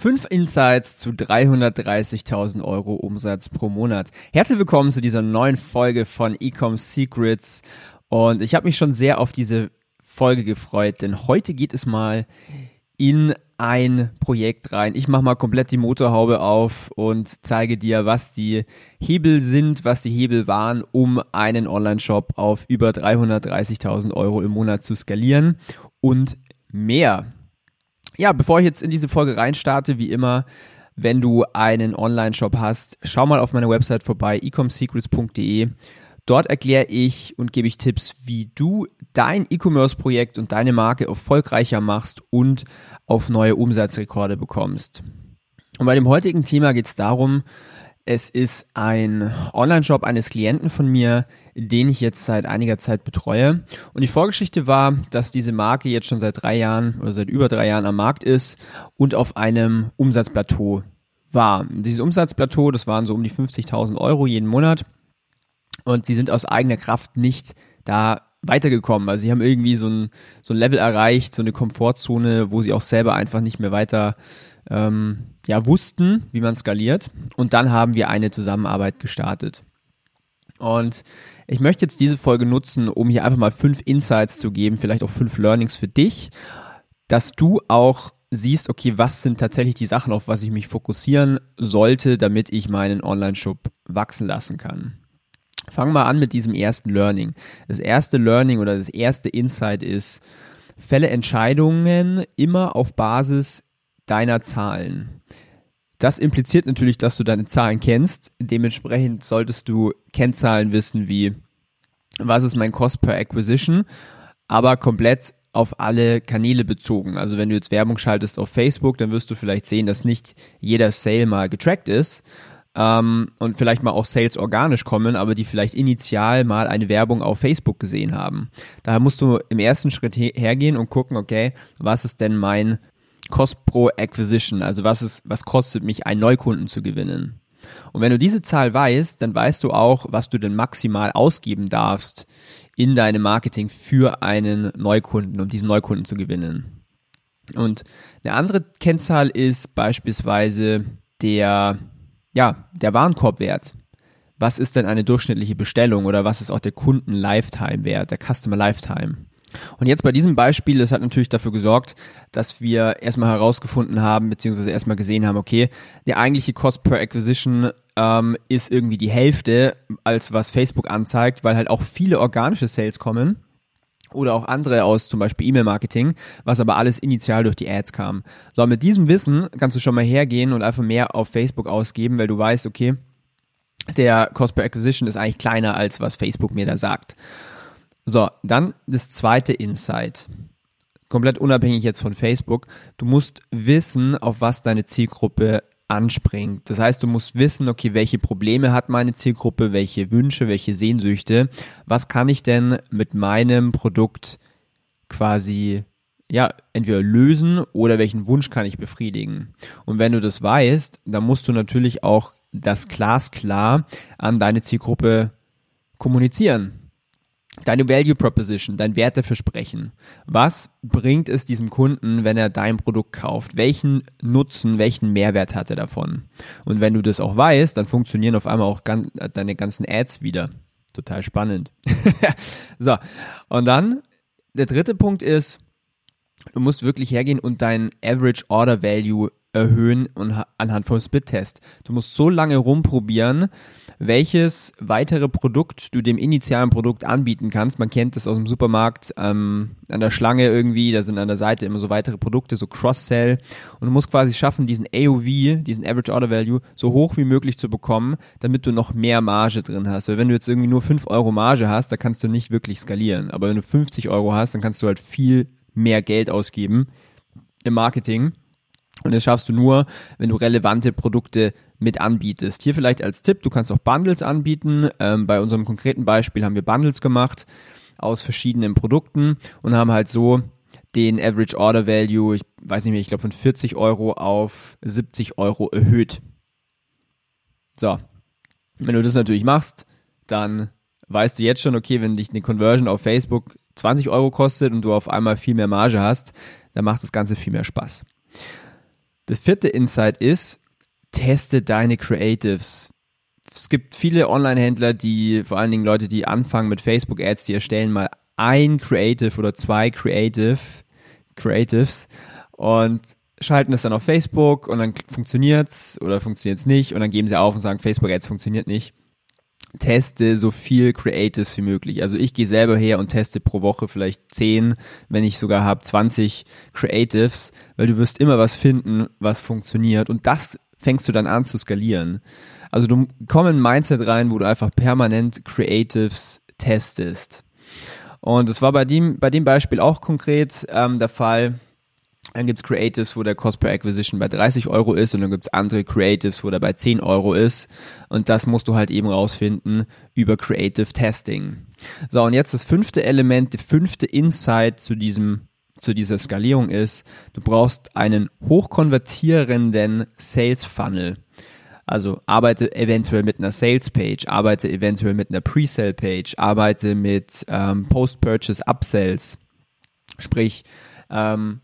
Fünf Insights zu 330.000 Euro Umsatz pro Monat. Herzlich willkommen zu dieser neuen Folge von Ecom Secrets. Und ich habe mich schon sehr auf diese Folge gefreut, denn heute geht es mal in ein Projekt rein. Ich mache mal komplett die Motorhaube auf und zeige dir, was die Hebel sind, was die Hebel waren, um einen Online-Shop auf über 330.000 Euro im Monat zu skalieren und mehr. Ja, bevor ich jetzt in diese Folge reinstarte, wie immer, wenn du einen Online-Shop hast, schau mal auf meiner Website vorbei, ecomsecrets.de. Dort erkläre ich und gebe ich Tipps, wie du dein E-Commerce-Projekt und deine Marke erfolgreicher machst und auf neue Umsatzrekorde bekommst. Und bei dem heutigen Thema geht es darum, es ist ein Online-Shop eines Klienten von mir, den ich jetzt seit einiger Zeit betreue. Und die Vorgeschichte war, dass diese Marke jetzt schon seit drei Jahren oder seit über drei Jahren am Markt ist und auf einem Umsatzplateau war. Dieses Umsatzplateau, das waren so um die 50.000 Euro jeden Monat. Und sie sind aus eigener Kraft nicht da weitergekommen. Also sie haben irgendwie so ein, so ein Level erreicht, so eine Komfortzone, wo sie auch selber einfach nicht mehr weiter ähm, ja, wussten, wie man skaliert. Und dann haben wir eine Zusammenarbeit gestartet. Und ich möchte jetzt diese Folge nutzen, um hier einfach mal fünf Insights zu geben, vielleicht auch fünf Learnings für dich, dass du auch siehst, okay, was sind tatsächlich die Sachen, auf was ich mich fokussieren sollte, damit ich meinen Online-Shop wachsen lassen kann. Fangen wir an mit diesem ersten Learning. Das erste Learning oder das erste Insight ist, fälle Entscheidungen immer auf Basis deiner Zahlen. Das impliziert natürlich, dass du deine Zahlen kennst. Dementsprechend solltest du Kennzahlen wissen wie, was ist mein Cost per Acquisition, aber komplett auf alle Kanäle bezogen. Also wenn du jetzt Werbung schaltest auf Facebook, dann wirst du vielleicht sehen, dass nicht jeder Sale mal getrackt ist, ähm, und vielleicht mal auch Sales organisch kommen, aber die vielleicht initial mal eine Werbung auf Facebook gesehen haben. Daher musst du im ersten Schritt hergehen und gucken, okay, was ist denn mein Cost pro Acquisition? Also was ist, was kostet mich, einen Neukunden zu gewinnen? Und wenn du diese Zahl weißt, dann weißt du auch, was du denn maximal ausgeben darfst in deinem Marketing für einen Neukunden, um diesen Neukunden zu gewinnen. Und eine andere Kennzahl ist beispielsweise der ja, der Warenkorbwert. Was ist denn eine durchschnittliche Bestellung oder was ist auch der Kunden-Lifetime-Wert, der Customer Lifetime? Und jetzt bei diesem Beispiel, das hat natürlich dafür gesorgt, dass wir erstmal herausgefunden haben, beziehungsweise erstmal gesehen haben, okay, der eigentliche Cost per Acquisition ähm, ist irgendwie die Hälfte, als was Facebook anzeigt, weil halt auch viele organische Sales kommen oder auch andere aus zum Beispiel E-Mail-Marketing, was aber alles initial durch die Ads kam. So, mit diesem Wissen kannst du schon mal hergehen und einfach mehr auf Facebook ausgeben, weil du weißt, okay, der Cost per Acquisition ist eigentlich kleiner als was Facebook mir da sagt. So, dann das zweite Insight. Komplett unabhängig jetzt von Facebook. Du musst wissen, auf was deine Zielgruppe anspringt. Das heißt, du musst wissen, okay, welche Probleme hat meine Zielgruppe, welche Wünsche, welche Sehnsüchte, was kann ich denn mit meinem Produkt quasi ja, entweder lösen oder welchen Wunsch kann ich befriedigen. Und wenn du das weißt, dann musst du natürlich auch das glasklar an deine Zielgruppe kommunizieren. Deine Value Proposition, dein Werteversprechen. Was bringt es diesem Kunden, wenn er dein Produkt kauft? Welchen Nutzen, welchen Mehrwert hat er davon? Und wenn du das auch weißt, dann funktionieren auf einmal auch ganz, deine ganzen Ads wieder. Total spannend. so, und dann der dritte Punkt ist, du musst wirklich hergehen und dein Average Order Value erhöhen und anhand vom Split-Test. Du musst so lange rumprobieren, welches weitere Produkt du dem initialen Produkt anbieten kannst. Man kennt das aus dem Supermarkt ähm, an der Schlange irgendwie, da sind an der Seite immer so weitere Produkte, so Cross-Sell. Und du musst quasi schaffen, diesen AOV, diesen Average Order Value, so hoch wie möglich zu bekommen, damit du noch mehr Marge drin hast. Weil wenn du jetzt irgendwie nur 5 Euro Marge hast, da kannst du nicht wirklich skalieren. Aber wenn du 50 Euro hast, dann kannst du halt viel mehr Geld ausgeben im Marketing Und das schaffst du nur, wenn du relevante Produkte mit anbietest. Hier vielleicht als Tipp, du kannst auch Bundles anbieten. Ähm, bei unserem konkreten Beispiel haben wir Bundles gemacht aus verschiedenen Produkten und haben halt so den Average Order Value, ich weiß nicht mehr, ich glaube von 40 Euro auf 70 Euro erhöht. So, wenn du das natürlich machst, dann weißt du jetzt schon, okay, wenn dich eine Conversion auf Facebook 20 Euro kostet und du auf einmal viel mehr Marge hast, dann macht das Ganze viel mehr Spaß. Das vierte Insight ist, teste deine Creatives. Es gibt viele Online-Händler, die, vor allen Dingen Leute, die anfangen mit Facebook-Ads, die erstellen mal ein Creative oder zwei Creative, Creatives und schalten es dann auf Facebook und dann funktioniert's oder funktioniert's nicht und dann geben sie auf und sagen, Facebook Ads funktioniert nicht. Teste so viel Creatives wie möglich. Also ich gehe selber her und teste pro Woche vielleicht 10, wenn ich sogar habe 20 Creatives, weil du wirst immer was finden, was funktioniert und das fängst du dann an zu skalieren. Also du kommst in ein Mindset rein, wo du einfach permanent Creatives testest. Und das war bei dem, bei dem Beispiel auch konkret ähm, der Fall. Dann gibt's Creatives, wo der Cost per Acquisition bei 30 Euro ist und dann gibt's andere Creatives, wo der bei 10 Euro ist. Und das musst du halt eben rausfinden über Creative Testing. So, und jetzt das fünfte Element, der fünfte Insight zu diesem zu dieser Skalierung ist, du brauchst einen hochkonvertierenden Sales Funnel. Also arbeite eventuell mit einer Sales Page, arbeite eventuell mit einer Pre-Sale Page, arbeite mit ähm, Post-Purchase Upsells. Sprich, ähm,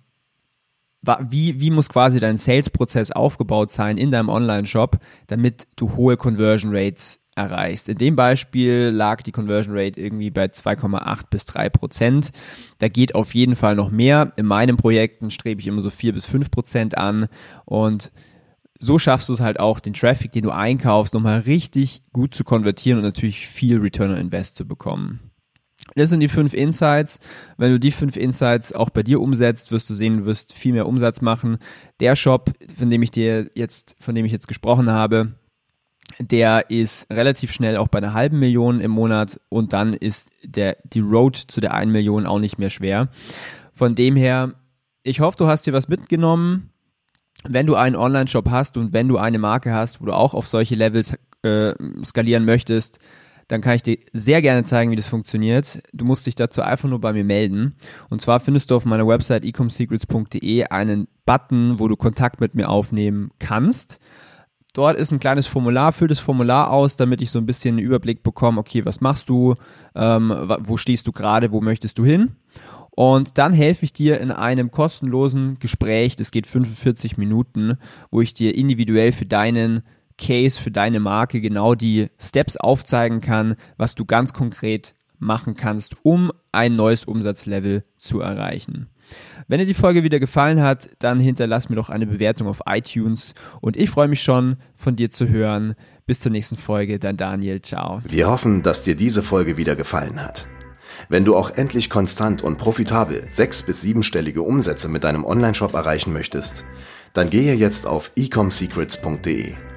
wie, wie muss quasi dein Sales-Prozess aufgebaut sein in deinem Online-Shop, damit du hohe Conversion Rates erreichst. In dem Beispiel lag die Conversion Rate irgendwie bei 2,8 bis 3 Prozent. Da geht auf jeden Fall noch mehr. In meinen Projekten strebe ich immer so 4 bis 5 Prozent an und so schaffst du es halt auch, den Traffic, den du einkaufst, nochmal richtig gut zu konvertieren und natürlich viel Return on Invest zu bekommen. Das sind die fünf Insights. Wenn du die fünf Insights auch bei dir umsetzt, wirst du sehen, du wirst viel mehr Umsatz machen. Der Shop, von dem ich dir jetzt, von dem ich jetzt gesprochen habe, der ist relativ schnell auch bei einer halben Million im Monat und dann ist der, die Road zu der einen Million auch nicht mehr schwer. Von dem her, ich hoffe, du hast dir was mitgenommen. Wenn du einen Online-Shop hast und wenn du eine Marke hast, wo du auch auf solche Levels äh, skalieren möchtest, dann kann ich dir sehr gerne zeigen, wie das funktioniert. Du musst dich dazu einfach nur bei mir melden. Und zwar findest du auf meiner Website ecomsecrets.de einen Button, wo du Kontakt mit mir aufnehmen kannst. Dort ist ein kleines Formular, füll das Formular aus, damit ich so ein bisschen einen Überblick bekomme, okay, was machst du, ähm, wo stehst du gerade, wo möchtest du hin? Und dann helfe ich dir in einem kostenlosen Gespräch, das geht 45 Minuten, wo ich dir individuell für deinen Case, für deine Marke genau die Steps aufzeigen kann, was du ganz konkret machen kannst, um ein neues Umsatzlevel zu erreichen. Wenn dir die Folge wieder gefallen hat, dann hinterlass mir doch eine Bewertung auf iTunes und ich freue mich schon, von dir zu hören. Bis zur nächsten Folge, dein Daniel, ciao. Wir hoffen, dass dir diese Folge wieder gefallen hat. Wenn du auch endlich konstant und profitabel sechs- bis siebenstellige Umsätze mit deinem Onlineshop erreichen möchtest, dann gehe jetzt auf ecomsecrets.de